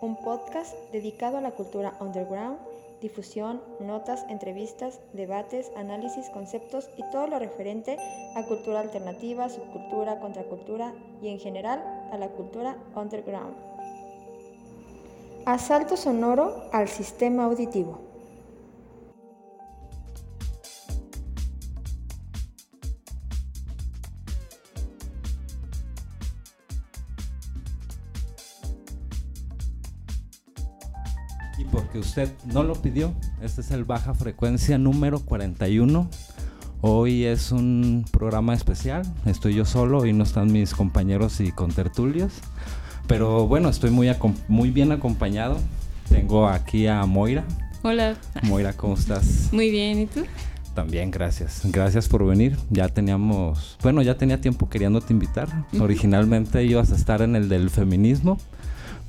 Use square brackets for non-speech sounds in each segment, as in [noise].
un podcast dedicado a la cultura underground, difusión, notas, entrevistas, debates, análisis, conceptos y todo lo referente a cultura alternativa, subcultura, contracultura y en general a la cultura underground. Asalto sonoro al sistema auditivo. Usted no lo pidió, este es el Baja Frecuencia número 41. Hoy es un programa especial, estoy yo solo y no están mis compañeros y contertulios. Pero bueno, estoy muy, muy bien acompañado. Tengo aquí a Moira. Hola. Moira, ¿cómo estás? [laughs] Muy bien, ¿y tú? También, gracias. Gracias por venir. Ya teníamos, bueno, ya tenía tiempo queriéndote invitar. Originalmente ibas a estar en el del feminismo,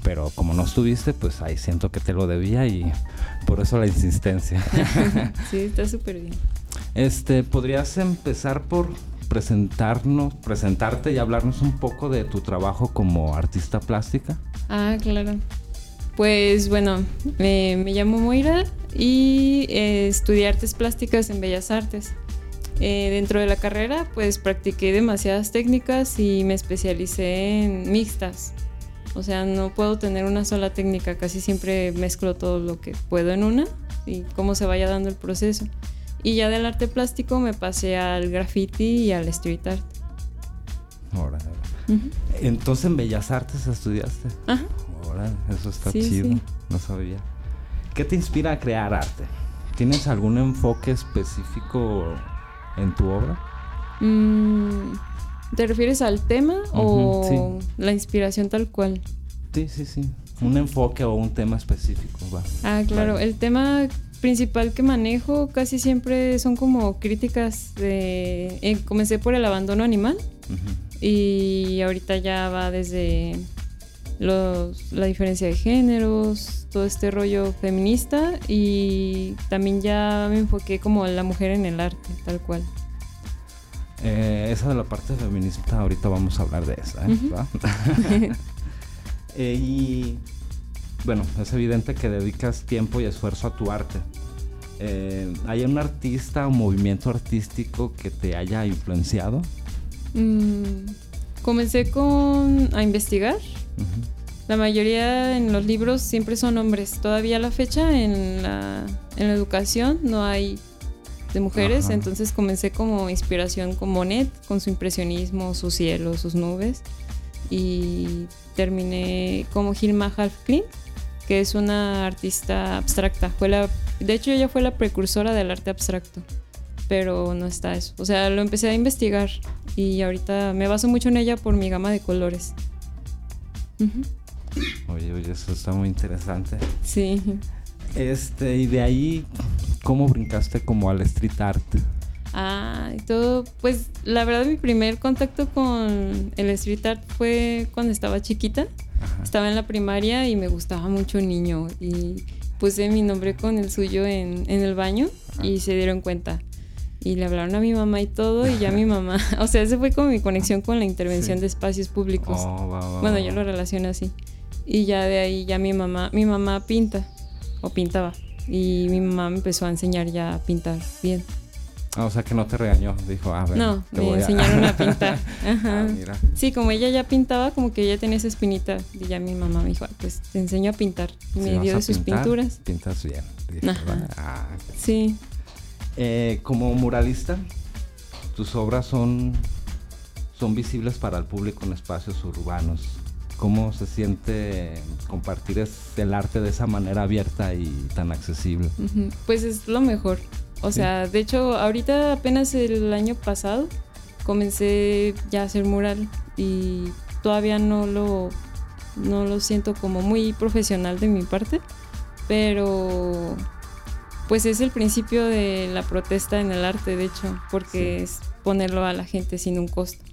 pero como no estuviste, pues ahí siento que te lo debía y por eso la insistencia. [laughs] sí, está súper bien. Este, ¿podrías empezar por presentarnos, presentarte y hablarnos un poco de tu trabajo como artista plástica? Ah, claro. Pues bueno, me llamo Moira y eh, estudié artes plásticas en Bellas Artes. Eh, dentro de la carrera, pues practiqué demasiadas técnicas y me especialicé en mixtas. O sea, no puedo tener una sola técnica, casi siempre mezclo todo lo que puedo en una y cómo se vaya dando el proceso. Y ya del arte plástico me pasé al graffiti y al street art. Ahora, Entonces en Bellas Artes estudiaste. Ajá. Ahora, eso está chido. No sabía. ¿Qué te inspira a crear arte? ¿Tienes algún enfoque específico en tu obra? Mm, ¿Te refieres al tema o la inspiración tal cual? Sí, sí, sí. Un enfoque o un tema específico. Va. Ah, claro. El tema principal que manejo casi siempre son como críticas de... Eh, comencé por el abandono animal y ahorita ya va desde los, la diferencia de géneros, todo este rollo feminista y también ya me enfoqué como la mujer en el arte, tal cual. Eh, esa de la parte feminista, ahorita vamos a hablar de esa. ¿eh? [laughs] [laughs] eh, y bueno, es evidente que dedicas tiempo y esfuerzo a tu arte. Eh, ¿Hay un artista o movimiento artístico que te haya influenciado? Mm, comencé con a investigar. La mayoría en los libros siempre son hombres. Todavía a la fecha en la, en la educación no hay de mujeres, entonces comencé como inspiración con Monet, con su impresionismo, su cielo, sus nubes. Y terminé como Hilma Halfklin que es una artista abstracta. Fue la, de hecho, ella fue la precursora del arte abstracto, pero no está eso. O sea, lo empecé a investigar y ahorita me baso mucho en ella por mi gama de colores. Oye, oye, eso está muy interesante. Sí. Este, y de ahí, ¿cómo brincaste como al street art? Ah, y todo, pues la verdad mi primer contacto con el street art fue cuando estaba chiquita. Estaba en la primaria y me gustaba mucho un niño y puse mi nombre con el suyo en, en el baño y se dieron cuenta. Y le hablaron a mi mamá y todo y ya mi mamá, [laughs] o sea, ese fue como mi conexión con la intervención de espacios públicos. Oh, bueno, yo lo relaciono así. Y ya de ahí ya mi mamá, mi mamá pinta o pintaba y mi mamá me empezó a enseñar ya a pintar bien. Ah, o sea que no te regañó, dijo, a ver. No, me enseñaron a, [laughs] pintar. Ajá. Ah, sí, como ella ya pintaba, como que ella tenía esa espinita. Y ya mi mamá me dijo, pues te enseño a pintar. Y me dio de sus pinturas. Pintas bien. Ah, sí. Eh, como muralista, tus obras son, son visibles para el público en espacios urbanos. ¿Cómo se siente compartir el arte de esa manera abierta y tan accesible? Pues es lo mejor. O sea, de hecho, ahorita apenas el año pasado comencé ya a hacer mural y todavía no lo no lo siento como muy profesional de mi parte, pero pues es el principio de la protesta en el arte, de hecho, porque es ponerlo a la gente sin un costo.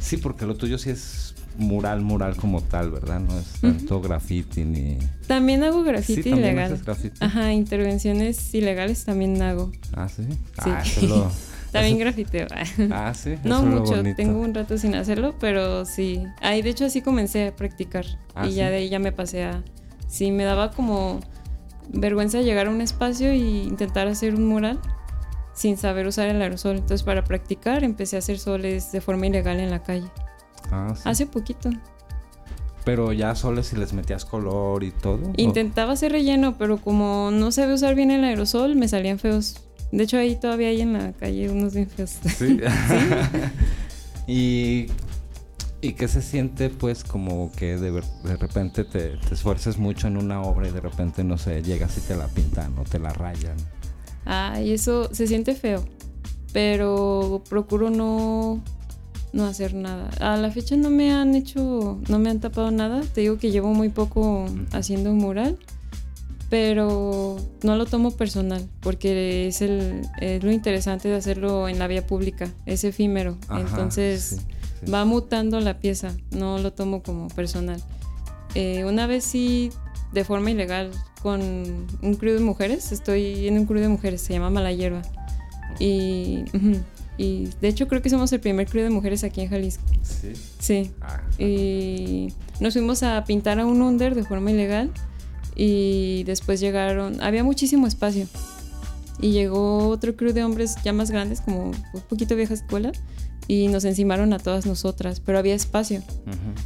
Sí, porque lo tuyo sí es mural, mural como tal, ¿verdad? No es tanto graffiti ni... También hago graffiti ilegal. Ajá, intervenciones ilegales también hago. Ah, sí. sí. Ah, [laughs] también grafiteo. ah, sí. [laughs] no mucho, tengo un rato sin hacerlo, pero sí. Ahí, de hecho, así comencé a practicar. Ah, y ya de ahí ya me pasé a... Sí, me daba como vergüenza llegar a un espacio e intentar hacer un mural sin saber usar el aerosol. Entonces, para practicar, empecé a hacer soles de forma ilegal en la calle. Ah, Hace poquito. Pero ya soles si les metías color y todo. Intentaba hacer relleno, pero como no sabía usar bien el aerosol, me salían feos. De hecho, ahí todavía hay en la calle unos bien feos. Sí. [laughs] [laughs] y, y qué se siente, pues, como que de, de repente te, te esfuerces mucho en una obra y de repente, no sé, llegas y te la pintan o te la rayan. Ay, eso se siente feo. Pero procuro no, no hacer nada. A la fecha no me han hecho, no me han tapado nada. Te digo que llevo muy poco haciendo un mural. Pero no lo tomo personal, porque es, el, es lo interesante de hacerlo en la vía pública, es efímero. Entonces va mutando la pieza, no lo tomo como personal. Eh, una vez sí, de forma ilegal, con un crew de mujeres. Estoy en un crew de mujeres, se llama Mala Hierba. Y, y de hecho creo que somos el primer crew de mujeres aquí en Jalisco. Sí. Sí. Ah, y nos fuimos a pintar a un under de forma ilegal y después llegaron, había muchísimo espacio. Y llegó otro crew de hombres ya más grandes, como un poquito vieja escuela, y nos encimaron a todas nosotras, pero había espacio.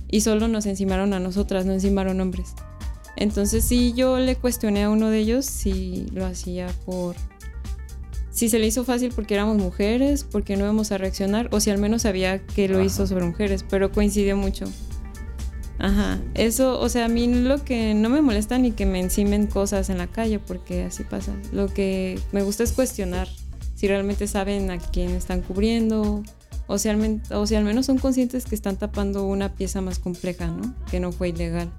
Y solo nos encimaron a nosotras, no encimaron hombres. Entonces sí, yo le cuestioné a uno de ellos si lo hacía por... Si se le hizo fácil porque éramos mujeres, porque no íbamos a reaccionar, o si al menos sabía que lo hizo sobre mujeres, pero coincidió mucho. Ajá, eso, o sea, a mí lo que no me molesta ni que me encimen cosas en la calle, porque así pasa. Lo que me gusta es cuestionar si realmente saben a quién están cubriendo, o si, al, o si al menos son conscientes que están tapando una pieza más compleja, ¿no? Que no fue ilegal.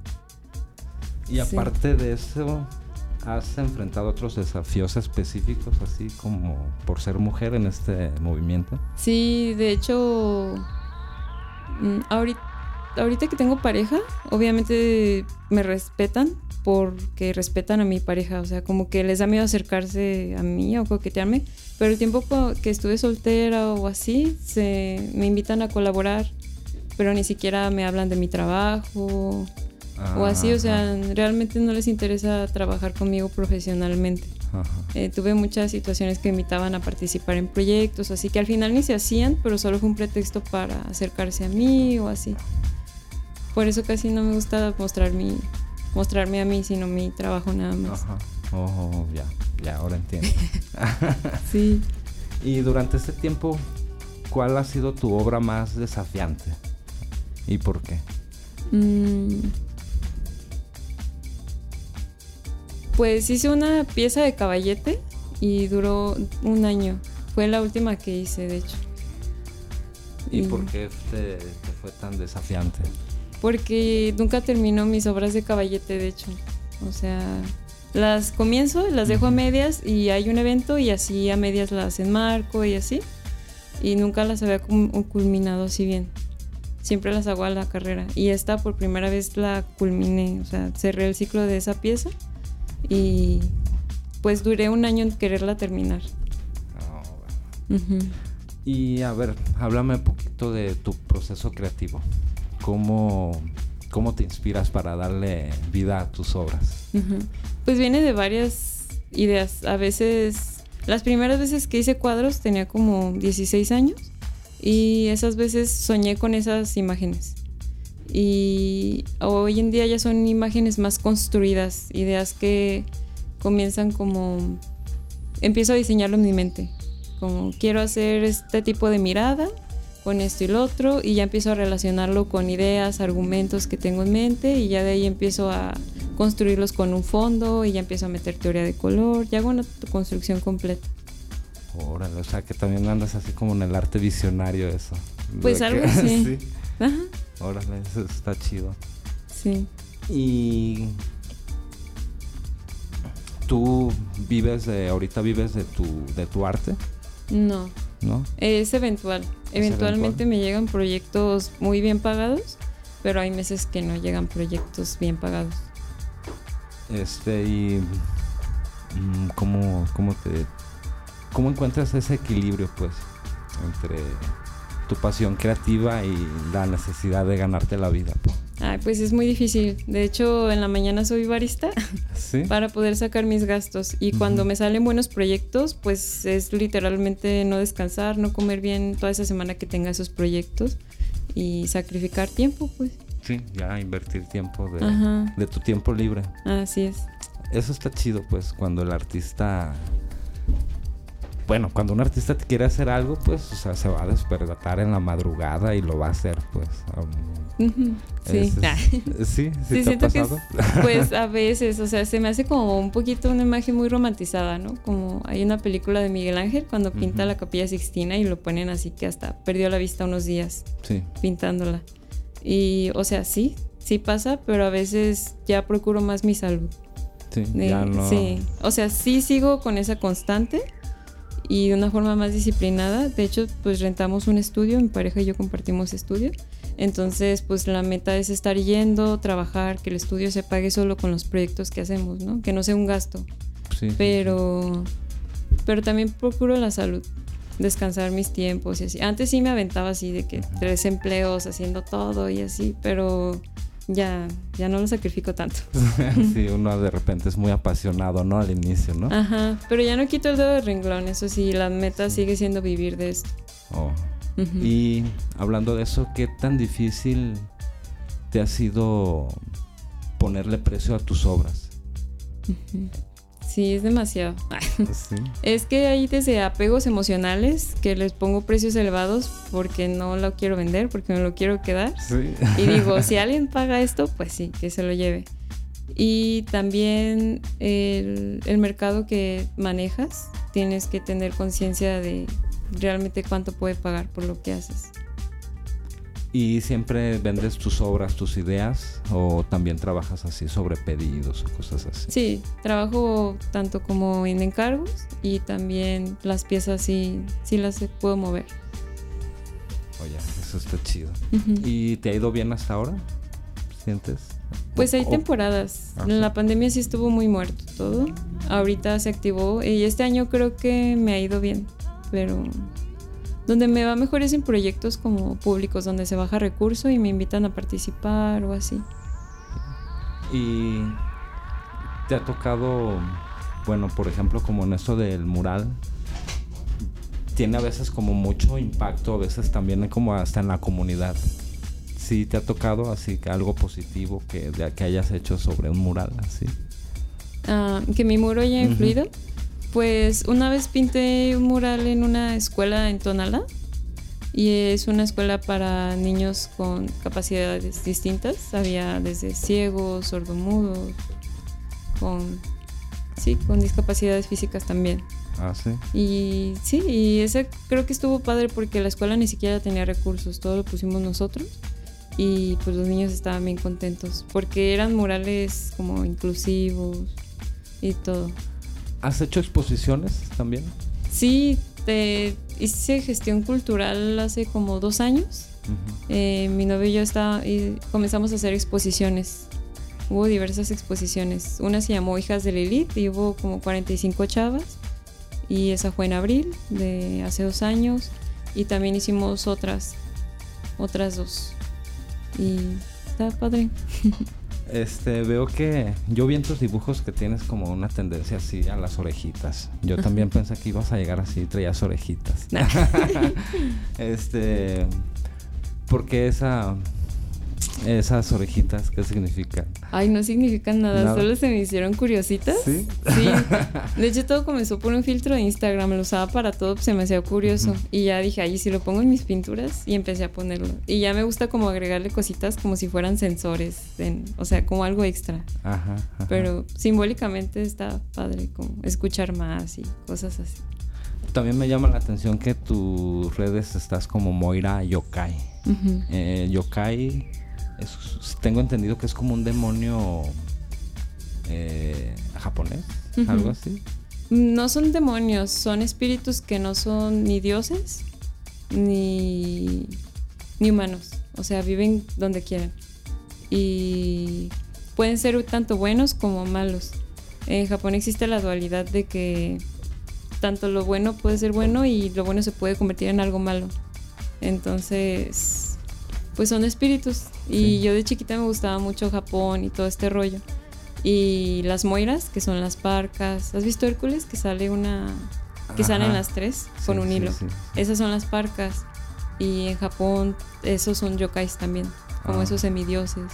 Y aparte de eso, ¿has enfrentado otros desafíos específicos, así como por ser mujer en este movimiento? Sí, de hecho, mm, ahorita, ahorita que tengo pareja, obviamente me respetan porque respetan a mi pareja, o sea, como que les da miedo acercarse a mí o coquetearme, pero el tiempo que estuve soltera o así, se, me invitan a colaborar, pero ni siquiera me hablan de mi trabajo o así, o sea, realmente no les interesa trabajar conmigo profesionalmente. Eh, tuve muchas situaciones que invitaban a participar en proyectos, así que al final ni se hacían, pero solo fue un pretexto para acercarse a mí o así. Por eso casi no me gusta mostrar mi, mostrarme a mí, sino mi trabajo nada más. Ajá. Oh, ya, ya, ahora entiendo. [laughs] [laughs] sí. Y durante este tiempo, ¿cuál ha sido tu obra más desafiante? ¿Y por qué? Mm, Pues hice una pieza de caballete y duró un año. Fue la última que hice, de hecho. ¿Y, por qué te, fue tan desafiante? Porque nunca terminó mis obras de caballete, de hecho. O sea, las comienzo, las dejo a medias y hay un evento y así a medias las enmarco y así. Y nunca las había culminado así bien. Siempre las hago a la carrera. Y esta por primera vez la culminé, o sea, cerré el ciclo de esa pieza y pues duré un año en quererla terminar. Oh, y a ver, háblame un poquito de tu proceso creativo. ¿Cómo, cómo te inspiras para darle vida a tus obras? Pues viene de varias ideas. A veces, las primeras veces que hice cuadros tenía como 16 años y esas veces soñé con esas imágenes y hoy en día ya son imágenes más construidas, ideas que comienzan como empiezo a diseñarlo en mi mente, como quiero hacer este tipo de mirada con esto y lo otro y ya empiezo a relacionarlo con ideas, argumentos que tengo en mente y ya de ahí empiezo a construirlos con un fondo y ya empiezo a meter teoría de color, ya hago una construcción completa. Órale, o sea que también andas así como en el arte visionario eso. Pues algo [laughs] así. Órale, eso está chido. Sí. Y tú vives de, ahorita vives de tu, de tu arte, No, ¿no? es eventual. Eventualmente eventual. me llegan proyectos muy bien pagados, pero hay meses que no llegan proyectos bien pagados. Este, y mm, ¿cómo, cómo te cómo encuentras ese equilibrio pues entre tu pasión creativa y la necesidad de ganarte la vida? pues? Ay, pues es muy difícil. De hecho, en la mañana soy barista [laughs] Sí. para poder sacar mis gastos. Y cuando me salen buenos proyectos, pues es literalmente no descansar, no comer bien toda esa semana que tenga esos proyectos y sacrificar tiempo, pues. Sí, ya invertir tiempo de, de tu tiempo libre. Así es. Eso está chido, pues, cuando el artista. Bueno, cuando un artista te quiere hacer algo, pues, o sea, se va a despertar en la madrugada y lo va a hacer, pues. um, Sí. es- Ah. es- [laughs] sí, sí, Sí, te ha siento que es, pasado. [laughs] pues a veces, o sea, se me hace como un poquito una imagen muy romantizada, ¿no? Como hay una película de Miguel Ángel cuando pinta Ujú. la capilla Sixtina y lo ponen así que hasta perdió la vista unos días Sí. pintándola. Y, o sea, sí, sí pasa, pero a veces ya procuro más mi salud. Sí, De- ya no. Sí, o sea, sí sigo con esa constante y de una forma más disciplinada. De hecho, pues rentamos un estudio, mi pareja y yo compartimos estudio. Entonces, pues la meta es estar yendo, trabajar, que el estudio se pague solo con los proyectos que hacemos, ¿no? Que no sea un gasto. Sí, sí, Pero, pero también procuro la salud, descansar mis tiempos y así. Antes sí me aventaba así de que tres empleos haciendo todo y así, pero ya, ya no lo sacrifico tanto. [laughs] sí, uno de repente es muy apasionado, ¿no? Al inicio, ¿no? Ajá, pero ya no quito el dedo de renglón, eso sí, la meta sigue siendo vivir de esto. Oh. Y hablando de eso, ¿qué tan difícil te ha sido ponerle precio a tus obras? Sí, es demasiado. [laughs] Sí. Es que hay desde apegos emocionales que les pongo precios elevados porque no lo quiero vender, porque me lo quiero quedar. Sí. Y digo, [laughs] si alguien paga esto, pues sí, que se lo lleve. Y también el, el mercado que manejas, tienes que tener conciencia de realmente cuánto puede pagar por lo que haces. ¿Y siempre vendes tus obras, tus ideas? ¿O también trabajas así sobre pedidos o cosas así? Sí, trabajo tanto como en encargos y también las piezas sí, sí las puedo mover. Oye, eso está chido. ¿Y te ha ido bien hasta ahora? ¿Sientes? Pues hay temporadas. Ah, En sí. la pandemia sí estuvo muy muerto todo. Ahorita se activó y este año creo que me ha ido bien. Pero donde me va mejor es en proyectos como públicos, donde se baja recurso y me invitan a participar o así. ¿Y te ha tocado, bueno, por ejemplo, como en esto del mural? Tiene a veces como mucho impacto, a veces también como hasta en la comunidad. Sí, te ha tocado así que algo positivo que, que hayas hecho sobre un mural, así. Ah, que mi muro haya influido. Pues una vez pinté un mural en una escuela en Tonalá y es una escuela para niños con capacidades distintas. Había desde ciegos, sordomudos, con sí, con discapacidades físicas también. Ah, sí. Y sí, y ese creo que estuvo padre porque la escuela ni siquiera tenía recursos, todo lo pusimos nosotros y pues los niños estaban bien contentos porque eran murales como inclusivos y todo. ¿Has hecho exposiciones también? Sí, hice gestión cultural hace como dos años. Ujú. Eh, mi novio y yo está, y comenzamos a hacer exposiciones. Hubo diversas exposiciones. Una se llamó Hijas de Lilith y hubo como 45 chavas. Y esa fue en abril de hace dos años. Y también hicimos otras, otras dos. Y está padre. [laughs] Este, veo que yo vi en tus dibujos que tienes como una tendencia así a las orejitas. Yo también pensé que ibas a llegar así, traías orejitas. [laughs] [laughs] este, ¿por qué esa, esas orejitas? ¿Qué significan? Ay, no significan nada, Nada. solo se me hicieron curiositas. ¿Sí? Sí. [laughs] De hecho, todo comenzó por un filtro de Instagram. Lo usaba para todo, pues, se me hacía curioso. Y ya dije, ay, si lo pongo en mis pinturas, y empecé a ponerlo. Y ya me gusta como agregarle cositas como si fueran sensores, en- o sea, como algo extra. Ajá, ajá. Pero simbólicamente está padre como escuchar más y cosas así. También me llama la atención que tus redes estás como Moira Yokai. Eh, yokai es- tengo entendido que es como un demonio eh, japonés, algo así. No son demonios, son espíritus que no son ni dioses ni, ni humanos. O sea, viven donde quieran. Y pueden ser tanto buenos como malos. En Japón existe la dualidad de que tanto lo bueno puede ser bueno y lo bueno se puede convertir en algo malo. Entonces, pues son espíritus. Y Sí. yo de chiquita me gustaba mucho Japón y todo este rollo. Y las moiras, que son las parcas. ¿Has visto Hércules? Que sale una. que salen Ajá. las tres con Sí, un hilo. sí. Esas son las parcas. Y en Japón, esos son yokais también. Como Ah. esos semidioses.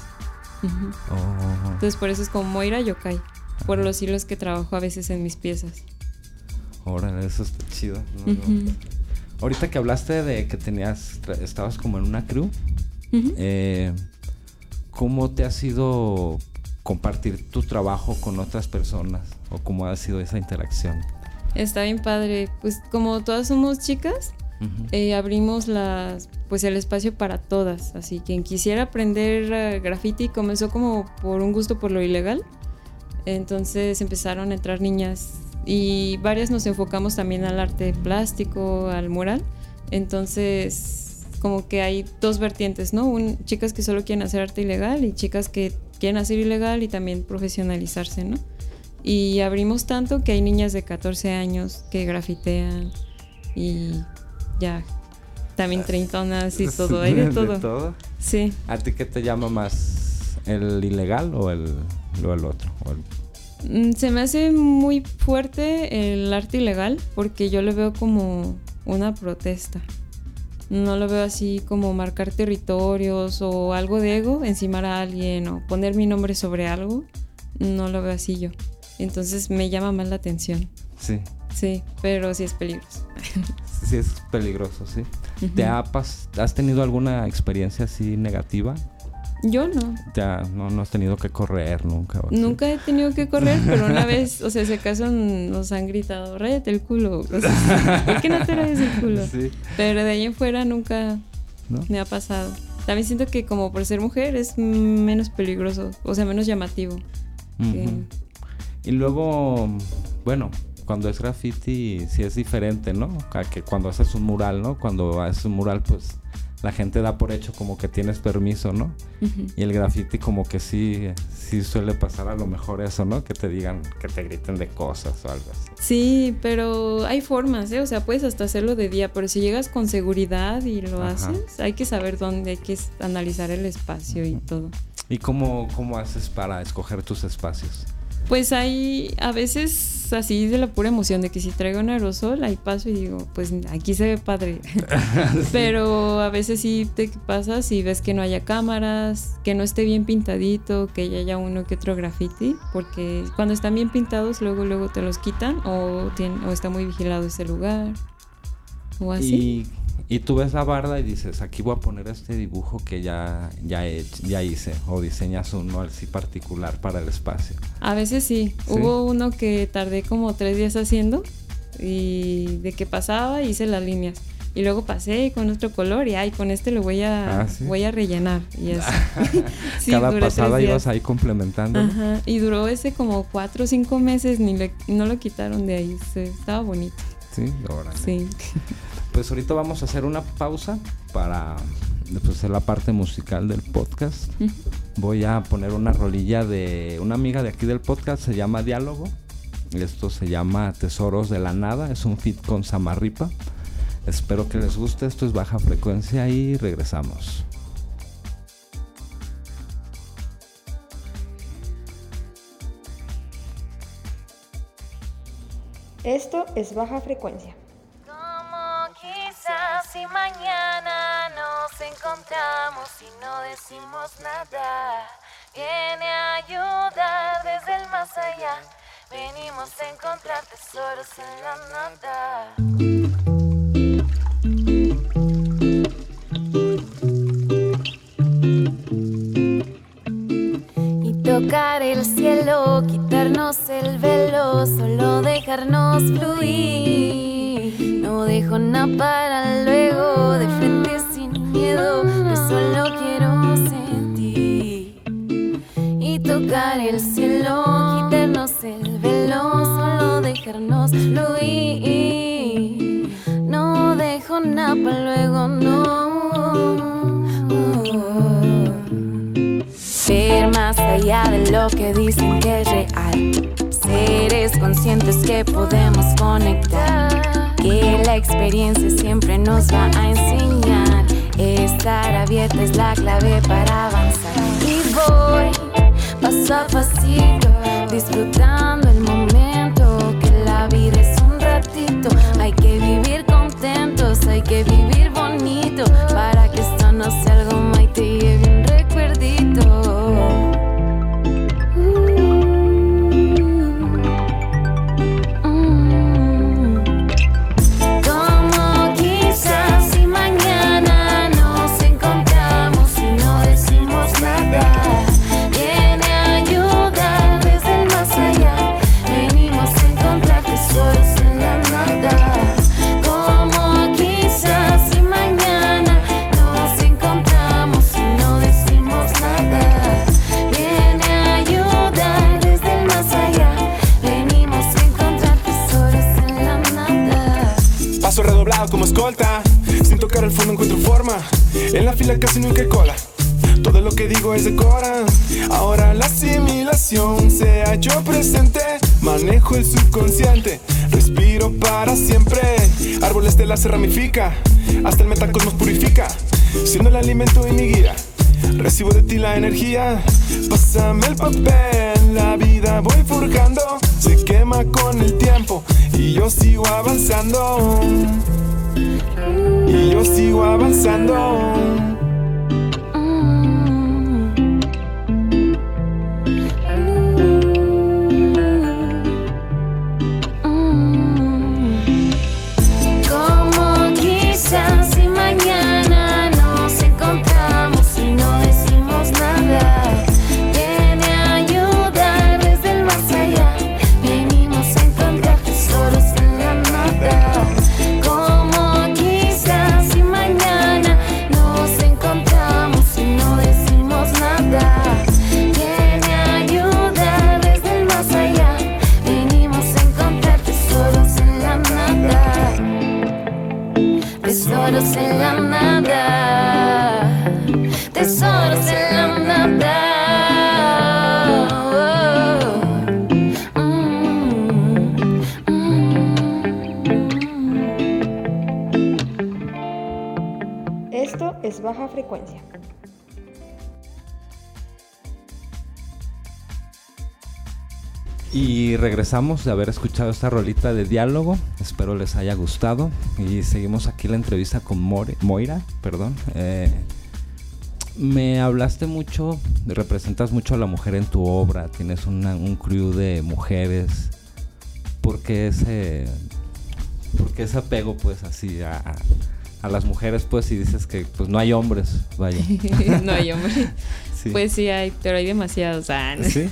Ujú. Oh, Entonces, por eso es como Moira yokai. Por los hilos que trabajo a veces en mis piezas. órale, eso está chido. No, no. Ujú. Ahorita que hablaste de que tenías, estabas como en una crew, Ujú. eh, ¿cómo te ha sido compartir tu trabajo con otras personas? ¿O cómo ha sido esa interacción? Está bien padre. Pues como todas somos chicas, Ujú. eh, abrimos las, pues el espacio para todas. Así quien quisiera aprender eh, graffiti comenzó como por un gusto por lo ilegal. Entonces empezaron a entrar niñas y varias nos enfocamos también al arte plástico, al mural. Entonces como que hay dos vertientes, ¿no? Un- chicas que solo quieren hacer arte ilegal y chicas que quieren hacer ilegal y también profesionalizarse, ¿no? Y abrimos tanto que hay niñas de 14 años que grafitean y ya también treintonas y [laughs] todo, hay de todo. Sí. ¿A ti qué te llama más? ¿El ilegal o el, o el otro? O el- Mm, Se me hace muy fuerte el arte ilegal porque yo lo veo como una protesta. No lo veo así como marcar territorios o algo de ego, encimar a alguien o poner mi nombre sobre algo. No lo veo así yo. Entonces me llama más la atención. Sí, Sí, pero sí es peligroso. sí es peligroso, sí. ¿Te ha has tenido alguna experiencia así negativa? Yo no. Ya no, no has tenido que correr nunca. o? Nunca he tenido que correr, pero una vez, o sea, si acaso nos han gritado, ráyate el culo. cosas así. ¿Por qué no te rayas el culo? [laughs] Sí, Pero de ahí en fuera nunca ¿no? me ha pasado. También siento que como por ser mujer es menos peligroso, o sea, menos llamativo. que-. Y luego, bueno, cuando es graffiti sí es diferente, ¿no? A que cuando haces un mural, ¿no? Cuando haces un mural, pues la gente da por hecho como que tienes permiso, ¿no? Y el graffiti como que sí, sí suele pasar a lo mejor eso, ¿no? Que te digan, que te griten de cosas o algo así. Sí, pero hay formas, ¿eh? O sea, puedes hasta hacerlo de día, pero si llegas con seguridad y lo Ajá. haces, hay que saber dónde, hay que analizar el espacio y todo. ¿Y cómo, cómo haces para escoger tus espacios? Pues hay a veces así de la pura emoción de que si traigo un aerosol, ahí paso y digo, pues aquí se ve padre. [laughs] [laughs] Pero a veces sí te pasas y ves que no haya cámaras, que no esté bien pintadito, que ya haya uno que otro graffiti, porque cuando están bien pintados luego luego te los quitan o, o está muy vigilado ese lugar o así. Y, y tú ves la barda y dices, aquí voy a poner este dibujo que ya, ya, he- ya hice. O diseñas uno así particular para el espacio. A veces sí. Sí. Hubo uno que tardé como tres días haciendo y de que pasaba hice las líneas. Y luego pasé con otro color y ay, con este lo voy a, Ah, ¿sí? voy a rellenar. Y así. [laughs] [laughs] Sí, Cada pasada ibas ahí complementando. Y duró ese como cuatro o cinco meses, ni le- no lo quitaron de ahí. Se- estaba bonito. Sí, órale. Sí. [laughs] Pues ahorita vamos a hacer una pausa para pues, hacer la parte musical del podcast. Voy a poner una rolilla de una amiga de aquí del podcast, se llama Diálogo. Esto se llama Tesoros de la Nada, es un fit con Samarripa. Espero que les guste, esto es baja frecuencia y regresamos. Esto es baja frecuencia. Si mañana nos encontramos y no decimos nada, viene a desde el más allá. Venimos a encontrar tesoros en la nada. Y tocar el cielo, quitarnos el velo, solo dejarnos fluir. No dejo nada para luego, de frente sin miedo, yo solo quiero sentir. tocar el cielo, quitarnos el velo, solo dejarnos fluir. No dejo nada para luego, no. Ver más allá de lo que dicen que es real. Seres conscientes que podemos conectar. La experiencia siempre nos va a enseñar. Estar abierta es la clave para avanzar. Y voy paso a pasito, disfrutando el momento. Que la vida es un ratito. Hay que vivir contentos, hay que vivir fila casi nunca hay cola. Todo lo que digo es de cora. Ahora la asimilación se halló presente. Manejo el subconsciente. Respiro para siempre. Árbol estela se ramifica. Hasta el metacosmos purifica. Siendo el alimento y mi guía. Recibo de ti la energía. Pásame el papel. La vida voy forjando. Se quema con el tiempo. Y yo sigo avanzando. Y yo sigo avanzando. Es baja frecuencia. Y regresamos de haber escuchado esta rolita de diálogo. Espero les haya gustado. Y seguimos aquí la entrevista con Moira. Perdón. Eh, me hablaste mucho, representas mucho a la mujer en tu obra. Tienes un crew de mujeres. ¿Por qué ese, por qué ese apego, pues, así a, a- las mujeres, pues, y dices que pues no hay hombres? Vaya. [laughs] no hay hombre. [laughs] Sí. Pues sí hay, pero hay demasiados. Ah, no. ¿Sí?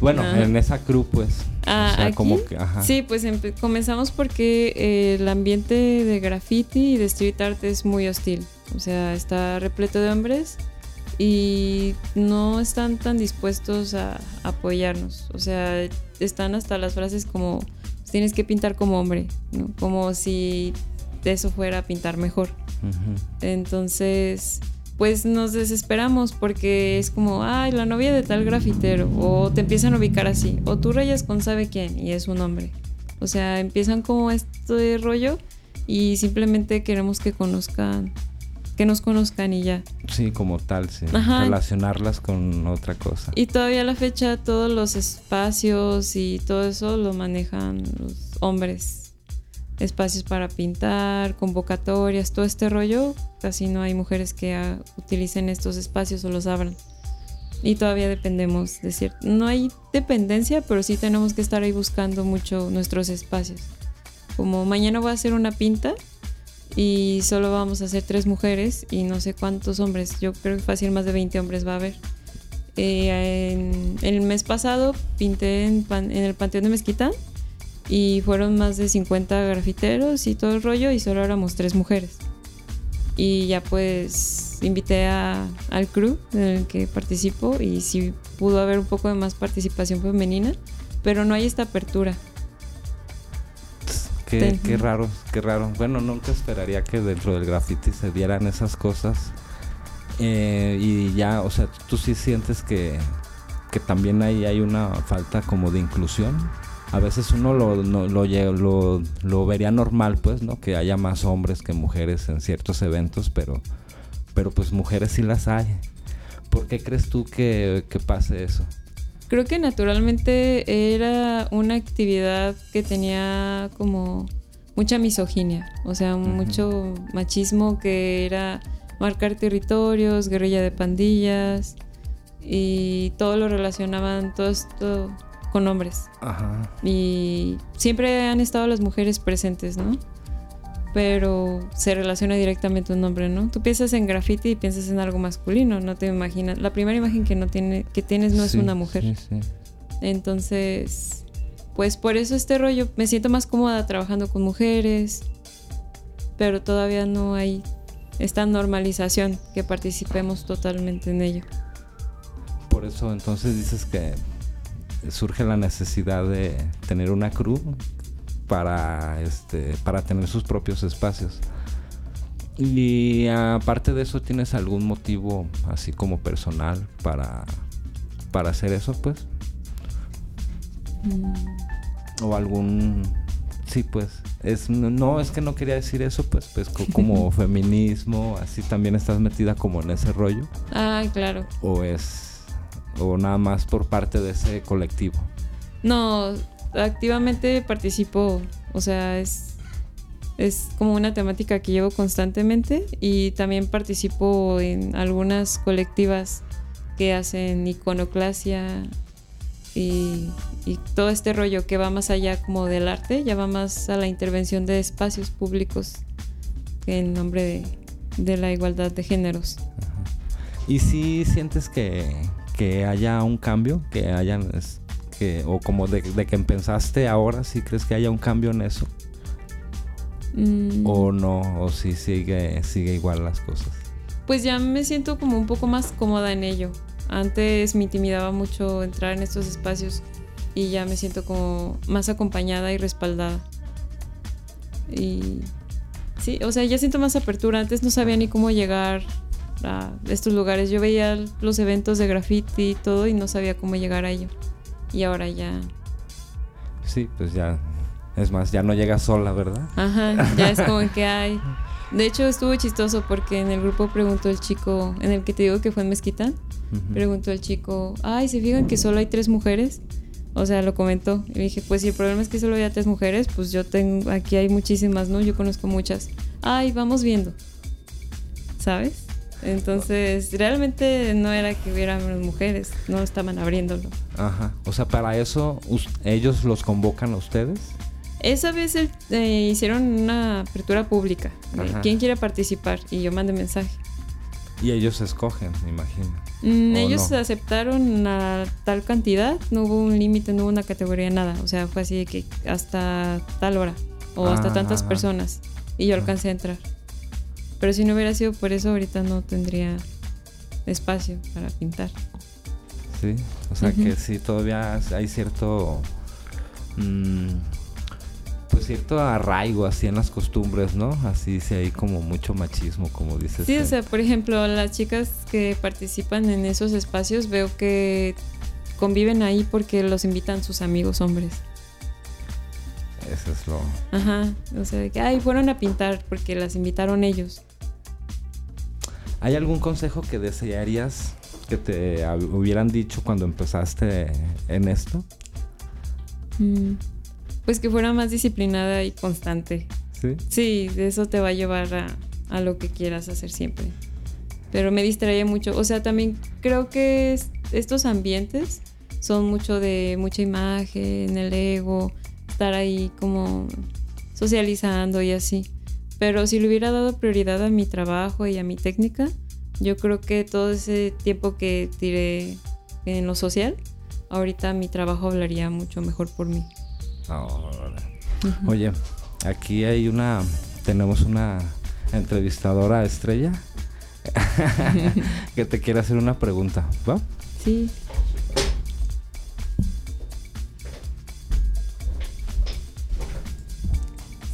Bueno, en esa crew, pues. Ah, o sea, ¿aquí? como que, ajá. Sí, pues comenzamos porque eh, el ambiente de graffiti y de street art es muy hostil. O sea, está repleto de hombres y no están tan dispuestos a apoyarnos. O sea, están hasta las frases como tienes que pintar como hombre, ¿no? como si eso fuera a pintar mejor. Entonces, pues nos desesperamos porque es como, ay, la novia de tal grafitero, o te empiezan a ubicar así, o tú rayas con sabe quién y es un hombre. O sea, empiezan como este rollo y simplemente queremos que conozcan, que nos conozcan y ya. Sí, como tal, sí. Ajá. Relacionarlas con otra cosa. Y todavía a la fecha todos los espacios y todo eso lo manejan los hombres. Espacios para pintar, convocatorias, todo este rollo, casi no hay mujeres que ah, utilicen estos espacios o los abran. Y todavía dependemos de cierto... No hay dependencia, pero sí tenemos que estar ahí buscando mucho nuestros espacios. Como mañana voy a hacer una pinta y solo vamos a hacer tres mujeres y no sé cuántos hombres. Yo creo que fácil más de 20 hombres va a haber. Eh, en- el mes pasado pinté en, Pan- en el Panteón de Mezquitán y fueron más de 50 grafiteros y todo el rollo y solo éramos tres mujeres. Y ya pues invité a, al crew en el que participo y sí pudo haber un poco de más participación femenina, pero no hay esta apertura. Qué, qué raro, qué raro. Bueno, nunca esperaría que dentro del graffiti se dieran esas cosas. Eh, y ya, o sea, tú sí sientes que, que también ahí hay una falta como de inclusión. A veces uno lo, no- lo, lle- lo, lo vería normal, pues, ¿no? Que haya más hombres que mujeres en ciertos eventos, pero, pero pues mujeres sí las hay. ¿Por qué crees tú que, que pase eso? Creo que naturalmente era una actividad que tenía como mucha misoginia, o sea, mucho machismo que era marcar territorios, guerrilla de pandillas y todo lo relacionaban todo esto con hombres. Ajá. Y siempre han estado las mujeres presentes, ¿no? Pero se relaciona directamente un hombre, ¿no? Tú piensas en graffiti y piensas en algo masculino, no te imaginas. La primera imagen que no tiene, que tienes no es una mujer. sí, sí. Entonces, pues por eso este rollo, me siento más cómoda trabajando con mujeres, pero todavía no hay esta normalización que participemos totalmente en ello. Por eso entonces dices que surge la necesidad de tener una crew para este para tener sus propios espacios. Y aparte de eso, ¿tienes algún motivo así como personal para para hacer eso, pues? O algún sí, pues es no, es que no quería decir eso, pues pues co- como [laughs] feminismo, así también estás metida como en ese rollo Ah, claro. o es o nada más por parte de ese colectivo. No, activamente participo, o sea, es, es como una temática que llevo constantemente y también participo en algunas colectivas que hacen iconoclasia y, y todo este rollo que va más allá como del arte, ya va más a la intervención de espacios públicos en nombre de, de la igualdad de géneros. ¿Y si sientes que, que haya un cambio? Que hayan que o como de, de que empezaste ahora, si crees que haya un cambio en eso Mm. o no o si sigue sigue igual las cosas. Pues ya me siento como un poco más cómoda en ello. Antes me intimidaba mucho entrar en estos espacios y ya me siento como más acompañada y respaldada. Y sí, o sea, ya siento más apertura. Antes no sabía ni cómo llegar a estos lugares. Yo veía los eventos de graffiti y todo y no sabía cómo llegar a ello. Y ahora ya, Sí, pues ya es más, ya no llegas sola, ¿verdad? ajá, ya es como que [laughs] hay. De hecho, estuvo chistoso porque en el grupo preguntó el chico, en el que te digo que fue en Mezquitán, Ujú. Preguntó el chico, ay, ¿se fijan que solo hay tres mujeres? O sea, lo comentó. Y dije, pues si el problema es que solo hay tres mujeres, pues yo tengo, aquí hay muchísimas, ¿no? Yo conozco muchas. Ay, vamos viendo. ¿Sabes? Entonces, realmente no era que hubiera menos mujeres, no estaban abriéndolo. Ajá. O sea, para eso ellos los convocan a ustedes. Esa vez eh, hicieron una apertura pública. Ajá. ¿Quién quiere participar? Y yo mandé mensaje. Y ellos escogen, me imagino. Mm, ¿O ellos no? aceptaron a tal cantidad, no hubo un límite, no hubo una categoría, nada. O sea, fue así de que hasta tal hora o hasta Ah. tantas personas. Y yo alcancé a entrar. Pero si no hubiera sido por eso, ahorita no tendría espacio para pintar. Sí, o sea que sí, todavía hay cierto. mm, pues cierto arraigo así en las costumbres, ¿no? Así sí hay como mucho machismo, como dices. Sí, o sea, por ejemplo, las chicas que participan en esos espacios veo que conviven ahí porque los invitan sus amigos hombres. Eso es lo. Ajá, o sea, de que, ay, fueron a pintar porque las invitaron ellos. ¿Hay algún consejo que desearías que te hubieran dicho cuando empezaste en esto? Mm, Pues que fuera más disciplinada y constante. Sí. Sí, de eso te va a llevar a, a lo que quieras hacer siempre. Pero me distraía mucho. O sea, también creo que es- estos ambientes son mucho de mucha imagen, el ego, estar ahí como socializando y así. Pero si le hubiera dado prioridad a mi trabajo y a mi técnica, yo creo que todo ese tiempo que tiré en lo social, ahorita mi trabajo hablaría mucho mejor por mí. Ahora. Oye, aquí hay una. Tenemos una entrevistadora estrella [laughs] que te quiere hacer una pregunta, ¿va? Sí.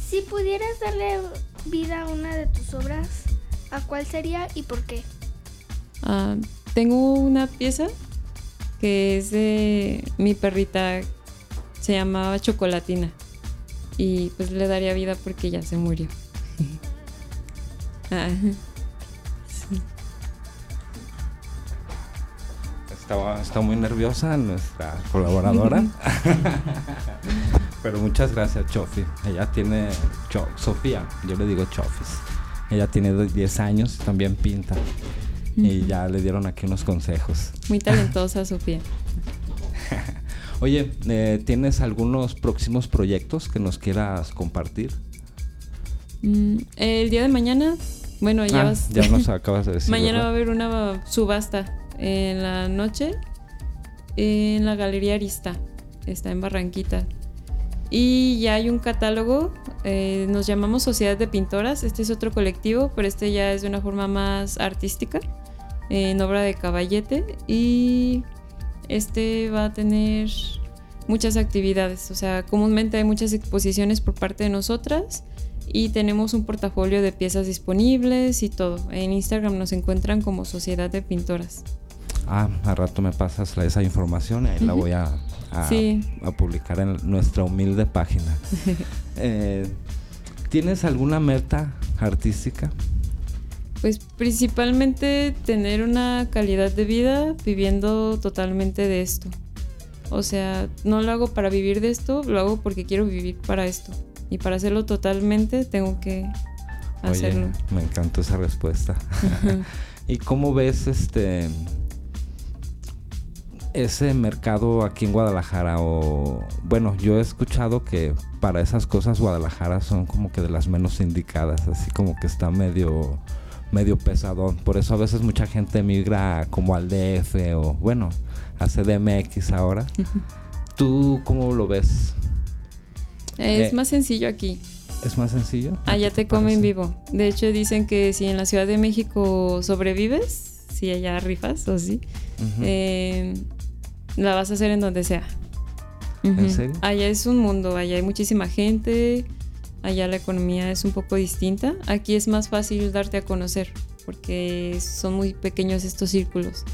Si pudieras darle vida una de tus obras, ¿a cuál sería y por qué? Ah, tengo una pieza que es de mi perrita, se llamaba Chocolatina. Y pues le daría vida porque ya se murió. [laughs] Ah, sí. Está, está muy nerviosa nuestra colaboradora. [laughs] [laughs] Pero muchas gracias, Chofi. Ella tiene. Cho- Sofía, yo le digo Chofis. Ella tiene do- 10 años, también pinta. Y ya le dieron aquí unos consejos. Muy talentosa, Sofía. [laughs] Oye, eh, ¿tienes algunos próximos proyectos que nos quieras compartir? Mm, el día de mañana, bueno, ya, Ah, vas- ya nos [laughs] acabas de decir. mañana va a haber una subasta en la noche en la Galería Arista. Está en Barranquita. Y ya hay un catálogo, eh, nos llamamos Sociedad de Pintoras, este es otro colectivo, pero este ya es de una forma más artística, en obra de caballete. Y este va a tener muchas actividades, o sea, comúnmente hay muchas exposiciones por parte de nosotras y tenemos un portafolio de piezas disponibles y todo. En Instagram nos encuentran como Sociedad de Pintoras. Ah, a rato me pasas esa información y ahí la voy a, a- Sí. a publicar en nuestra humilde página. [laughs] Eh, ¿Tienes alguna meta artística? Pues principalmente tener una calidad de vida viviendo totalmente de esto. O sea, no lo hago para vivir de esto, lo hago porque quiero vivir para esto. Y para hacerlo totalmente tengo que hacerlo. Oye, me encantó esa respuesta. [laughs] ¿Y cómo ves este ese mercado aquí en Guadalajara? O bueno, yo he escuchado que para esas cosas Guadalajara son como que de las menos indicadas, así como que está medio medio pesadón. Por eso a veces mucha gente migra como al DF o bueno, a CDMX ahora. [laughs] ¿Tú cómo lo ves? Es Eh, más sencillo aquí. ¿Es más sencillo? Allá ¿Qué te comen parece? vivo. De hecho dicen que si en la Ciudad de México sobrevives, si allá rifas o sí, Ujú. eh, la vas a hacer en donde sea. ¿En serio? Allá es un mundo, allá hay muchísima gente, allá la economía es un poco distinta. Aquí es más fácil darte a conocer porque son muy pequeños estos círculos.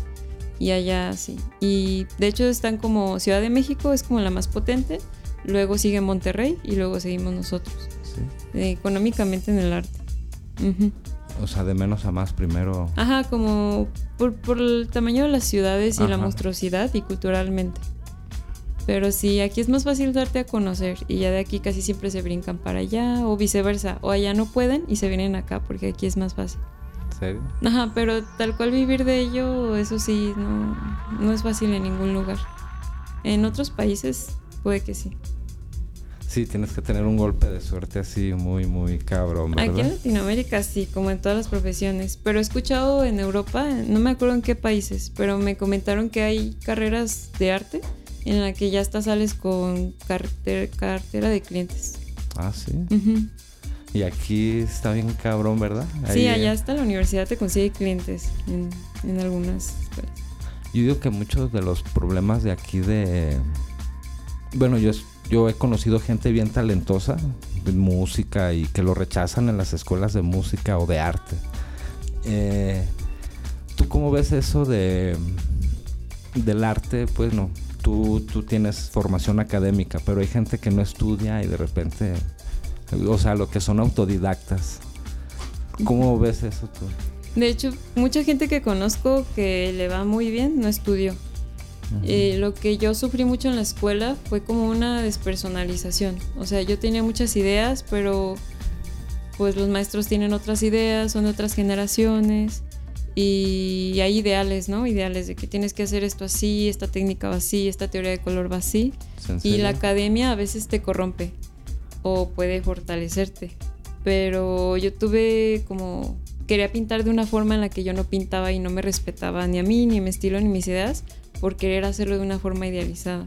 Y allá sí. Y de hecho están como Ciudad de México, es como la más potente. Luego sigue Monterrey y luego seguimos nosotros. Sí. eh, económicamente en el arte. Ujú. O sea, de menos a más primero. Ajá, como por, por el tamaño de las ciudades y la Ajá. monstruosidad y culturalmente. Pero sí, aquí es más fácil darte a conocer y ya de aquí casi siempre se brincan para allá o viceversa. O allá no pueden y se vienen acá porque aquí es más fácil. ¿En serio? Ajá, pero tal cual vivir de ello, eso sí, no, no es fácil en ningún lugar. En otros países puede que sí. Sí, tienes que tener un golpe de suerte así muy, muy cabrón, ¿verdad? Aquí en Latinoamérica sí, como en todas las profesiones. Pero he escuchado en Europa, no me acuerdo en qué países, pero me comentaron que hay carreras de arte en la que ya hasta sales con carter- cartera de clientes. Ah, sí. Y aquí está bien cabrón, ¿verdad? Sí, allá eh, hasta la universidad te consigue clientes en, en algunas escuelas. Yo digo que muchos de los problemas de aquí de... Bueno, yo, es- yo he conocido gente bien talentosa de música y que lo rechazan en las escuelas de música o de arte. Eh, ¿Tú cómo ves eso de del arte? Pues no, tú, tú tienes formación académica, pero hay gente que no estudia y de repente, o sea, lo que son autodidactas. ¿Cómo ves eso tú? De hecho, mucha gente que conozco que le va muy bien no estudió. Eh, lo que yo sufrí mucho en la escuela fue como una despersonalización. O sea, yo tenía muchas ideas, pero pues los maestros tienen otras ideas, son de otras generaciones y hay ideales, ¿no? Ideales de que tienes que hacer esto así, esta técnica va así, esta teoría de color va así. ¿Es en Y la academia a veces te corrompe o puede fortalecerte. Pero yo tuve como... Quería pintar de una forma en la que yo no pintaba y no me respetaba ni a mí, ni mi estilo, ni mis ideas, por querer hacerlo de una forma idealizada.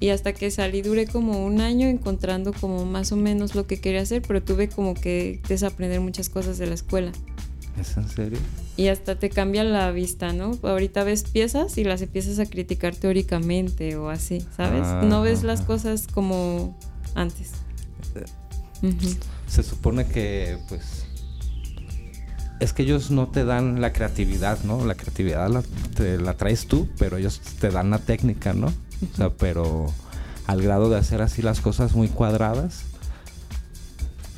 Y hasta que salí duré como un año encontrando como más o menos lo que quería hacer, pero tuve como que desaprender muchas cosas de la escuela. ¿Es en serio? Y hasta te cambia la vista, ¿no? Ahorita ves piezas y las empiezas a criticar teóricamente o así, ¿sabes? Ah, no ves las cosas como antes. Ujú. Se supone que, pues. Es que ellos no te dan la creatividad, ¿no? La creatividad la, te la traes tú, pero ellos te dan la técnica, ¿no? O sea, pero al grado de hacer así las cosas muy cuadradas,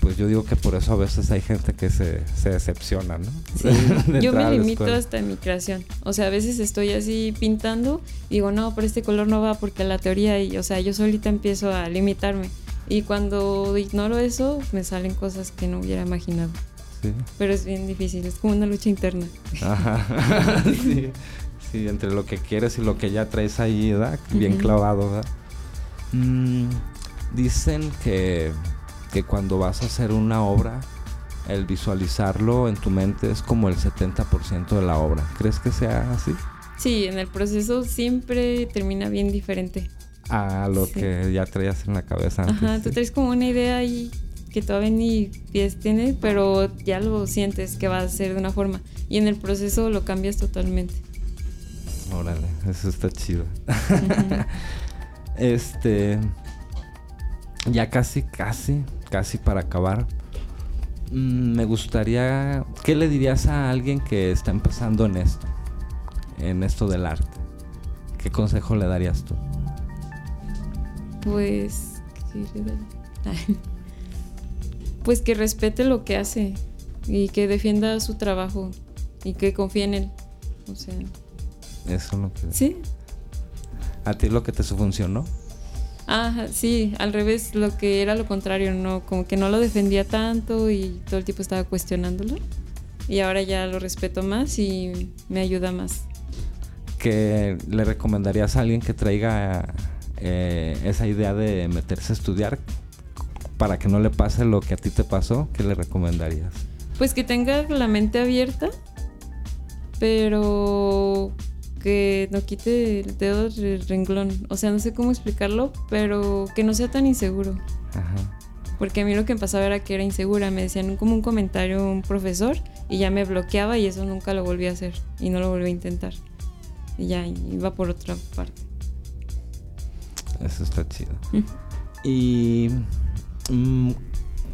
pues yo digo que por eso a veces hay gente que se, se decepciona, ¿no? Sí, [laughs] De yo me limito hasta en mi creación. O sea, a veces estoy así pintando y digo, no, pero este color no va porque la teoría y, o sea, yo solita empiezo a limitarme. Y cuando ignoro eso, me salen cosas que no hubiera imaginado. Sí. Pero es bien difícil, es como una lucha interna. Ajá. [laughs] sí. Sí, entre lo que quieres y lo que ya traes ahí, ¿verdad? Bien Ujú. clavado, ¿verdad? Mm, dicen que, que cuando vas a hacer una obra, el visualizarlo en tu mente es como el 70% de la obra. ¿Crees que sea así? Sí, en el proceso siempre termina bien diferente. A lo Sí. que ya traías en la cabeza antes. Ajá, tú traes como una idea ahí que todavía ni pies tiene, pero ya lo sientes que va a ser de una forma. Y en el proceso lo cambias totalmente. Órale, eso está chido. [laughs] este. Ya casi, casi, casi para acabar. Mm, me gustaría. ¿Qué le dirías a alguien que está empezando en esto? En esto del arte. ¿Qué consejo le darías tú? Pues. ¿qué le daría? [laughs] Pues que respete lo que hace y que defienda su trabajo y que confíe en él. O sea, Eso es lo que. sí. ¿A ti es lo que te funcionó? Ajá, sí, al revés, lo que era lo contrario, no, como que no lo defendía tanto y todo el tiempo estaba cuestionándolo. Y ahora ya lo respeto más y me ayuda más. ¿Qué le recomendarías a alguien que traiga eh, esa idea de meterse a estudiar para que no le pase lo que a ti te pasó? ¿Qué le recomendarías? Pues que tenga la mente abierta, pero que no quite el dedo del renglón. O sea, no sé cómo explicarlo, pero que no sea tan inseguro. Ajá. Porque a mí lo que me pasaba era que era insegura. Me decían como un comentario un profesor y ya me bloqueaba y eso nunca lo volví a hacer. Y no lo volví a intentar. Y ya iba por otra parte. Eso está chido. Y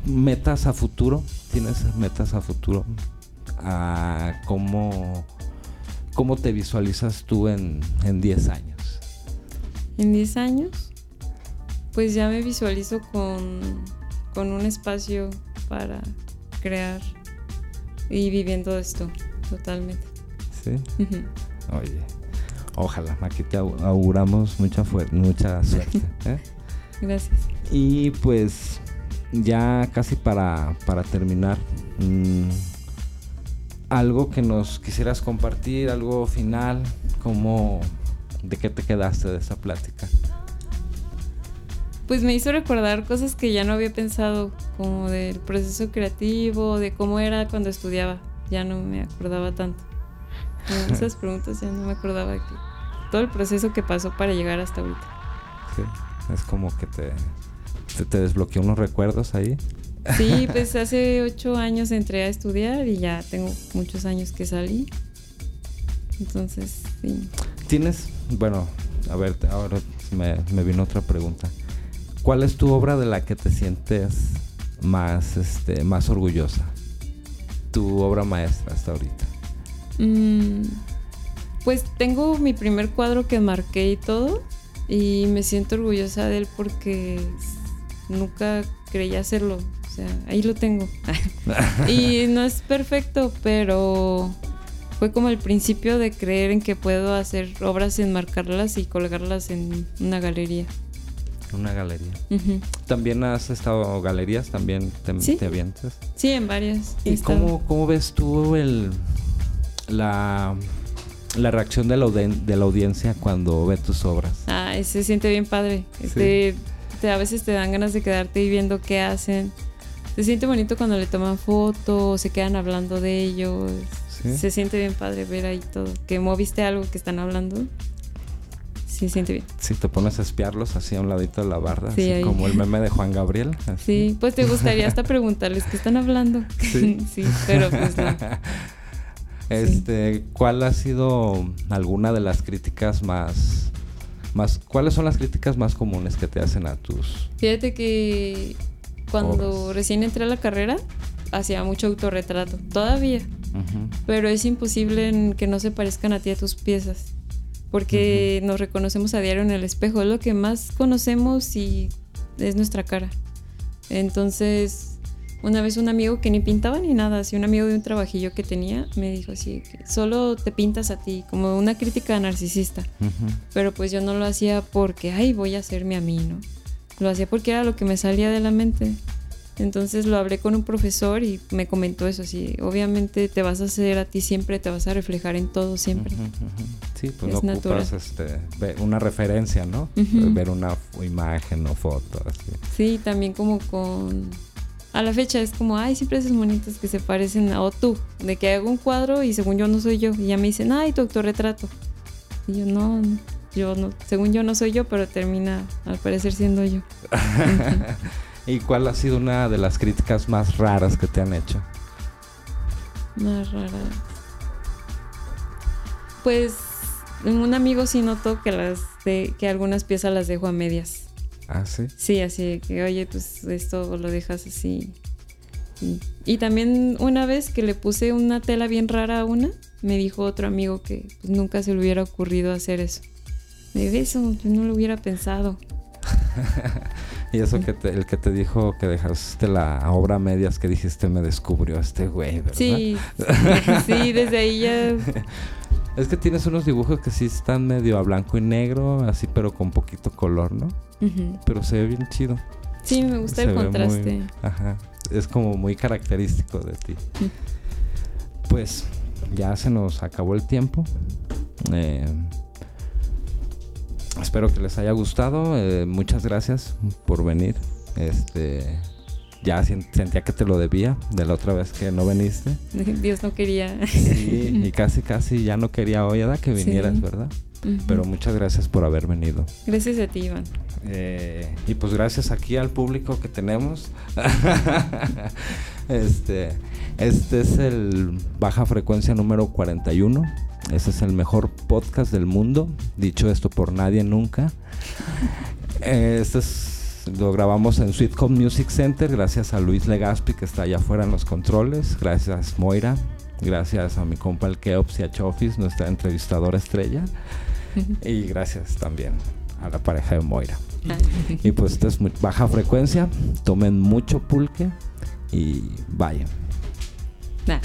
metas a futuro. ¿Tienes metas a futuro? A cómo, ¿Cómo te visualizas tú en, en 10 años? En 10 años, pues ya me visualizo con, con un espacio para crear y viviendo esto totalmente. ¿Sí? Oye, ojalá. Aquí te au- auguramos mucha, mucha suerte. ¿eh? [laughs] Gracias. Y pues ya casi para, para terminar, mm, algo que nos quisieras compartir, algo final, como de qué te quedaste de esa plática. Pues me hizo recordar cosas que ya no había pensado, como del proceso creativo, de cómo era cuando estudiaba. Ya no me acordaba tanto. [laughs] Como esas preguntas ya no me acordaba que todo el proceso que pasó para llegar hasta ahorita. Sí, Es como que te, te, te desbloqueó unos recuerdos ahí. Sí, [laughs] pues hace ocho años entré a estudiar y ya tengo muchos años que salí. Entonces, sí. Tienes, bueno, a ver, ahora me, me vino otra pregunta. ¿Cuál es tu obra de la que te sientes más, este, más orgullosa? Tu obra maestra hasta ahorita. Mm, pues tengo mi primer cuadro que marqué y todo y me siento orgullosa de él porque nunca creí hacerlo. O sea, ahí lo tengo. [laughs] y no es perfecto, pero fue como el principio de creer en que puedo hacer obras, enmarcarlas y colgarlas en una galería. Una galería. ¿También has estado en galerías? ¿También te, Sí. te avientas? Sí, en varias. ¿Y cómo, cómo ves tú el, la, la reacción de la, auden- de la audiencia cuando ve tus obras? Ah, se siente bien padre. Este, te- a veces te dan ganas de quedarte y viendo qué hacen. Se siente bonito cuando le toman fotos, se quedan hablando de ellos. ¿Sí? Se siente bien padre ver ahí todo. Que moviste algo que están hablando. sí, siente bien. Si te pones a espiarlos así a un ladito de la barra, Sí, así ahí. como el meme de Juan Gabriel. así. Sí, pues te gustaría hasta preguntarles qué están hablando. Sí. [laughs] Sí, pero pues no. [laughs] Este, ¿cuál ha sido alguna de las críticas más, más, cuáles son las críticas más comunes que te hacen a tus? Fíjate que cuando Obras. recién entré a la carrera, hacía mucho autorretrato, todavía. Ujú, Pero es imposible que no se parezcan a ti a tus piezas. Porque nos reconocemos a diario en el espejo. Es lo que más conocemos y es nuestra cara. Entonces, una vez un amigo que ni pintaba ni nada, así un amigo de un trabajillo que tenía, me dijo así, que solo te pintas a ti, como una crítica narcisista. ujú. Pero pues yo no lo hacía porque, ay, voy a hacerme a mí, ¿no? Lo hacía porque era lo que me salía de la mente. Entonces lo hablé con un profesor y me comentó eso, así, obviamente te vas a hacer a ti siempre, te vas a reflejar en todo siempre. Ujú, ujú. Sí, pues Es natural. ocupas este, una referencia, ¿no? Ujú. Ver una imagen o foto. Así. Sí, también como con... A la fecha es como, ay, siempre esas monitas que se parecen a... O tú, de que hago un cuadro y según yo no soy yo. Y ya me dicen, ay, tu autorretrato. Y yo, no, yo no, según yo no soy yo, pero termina al parecer siendo yo. [laughs] ¿Y cuál ha sido una de las críticas más raras que te han hecho? Más rara. Pues un amigo sí notó que las de, que algunas piezas las dejo a medias. Ah, sí. Sí, así de que, oye, pues esto lo dejas así. Y, y también una vez que le puse una tela bien rara a una, me dijo otro amigo que pues, nunca se le hubiera ocurrido hacer eso. Me dijo, eso yo no lo hubiera pensado. [laughs] Y eso que te- el que te dijo que dejaste la obra medias que dijiste me descubrió este güey, ¿verdad? Sí, sí, desde ahí ya... [laughs] Es que tienes unos dibujos que sí están medio a blanco y negro, así pero con poquito color, ¿no? Pero se ve bien chido. Sí, me gusta Se el muy- contraste. ajá. Es como muy característico de ti. Pues ya se nos acabó el tiempo. Eh, espero que les haya gustado. Eh, muchas gracias por venir. Este ya sentía que te lo debía de la otra vez que no viniste. [laughs] Dios no quería. Sí, y [laughs] casi casi ya no quería hoy, ¿verdad? Que Sí. vinieras, ¿verdad? Pero muchas gracias por haber venido. Gracias a ti, Iván. Eh, y pues gracias aquí al público que tenemos. [laughs] este, este es el Baja Frecuencia número 41. Este es el mejor podcast del mundo. Dicho esto por nadie nunca. Eh, este es, lo grabamos en Sweetcom Music Center. Gracias a Luis Legaspi que está allá afuera en los controles. Gracias Moira. Gracias a mi compa el Keops y a Chofis, nuestra entrevistadora estrella. [laughs] Y gracias también a la pareja de Moira. Y pues esto es muy baja frecuencia. Tomen mucho pulque y vayan. Nah.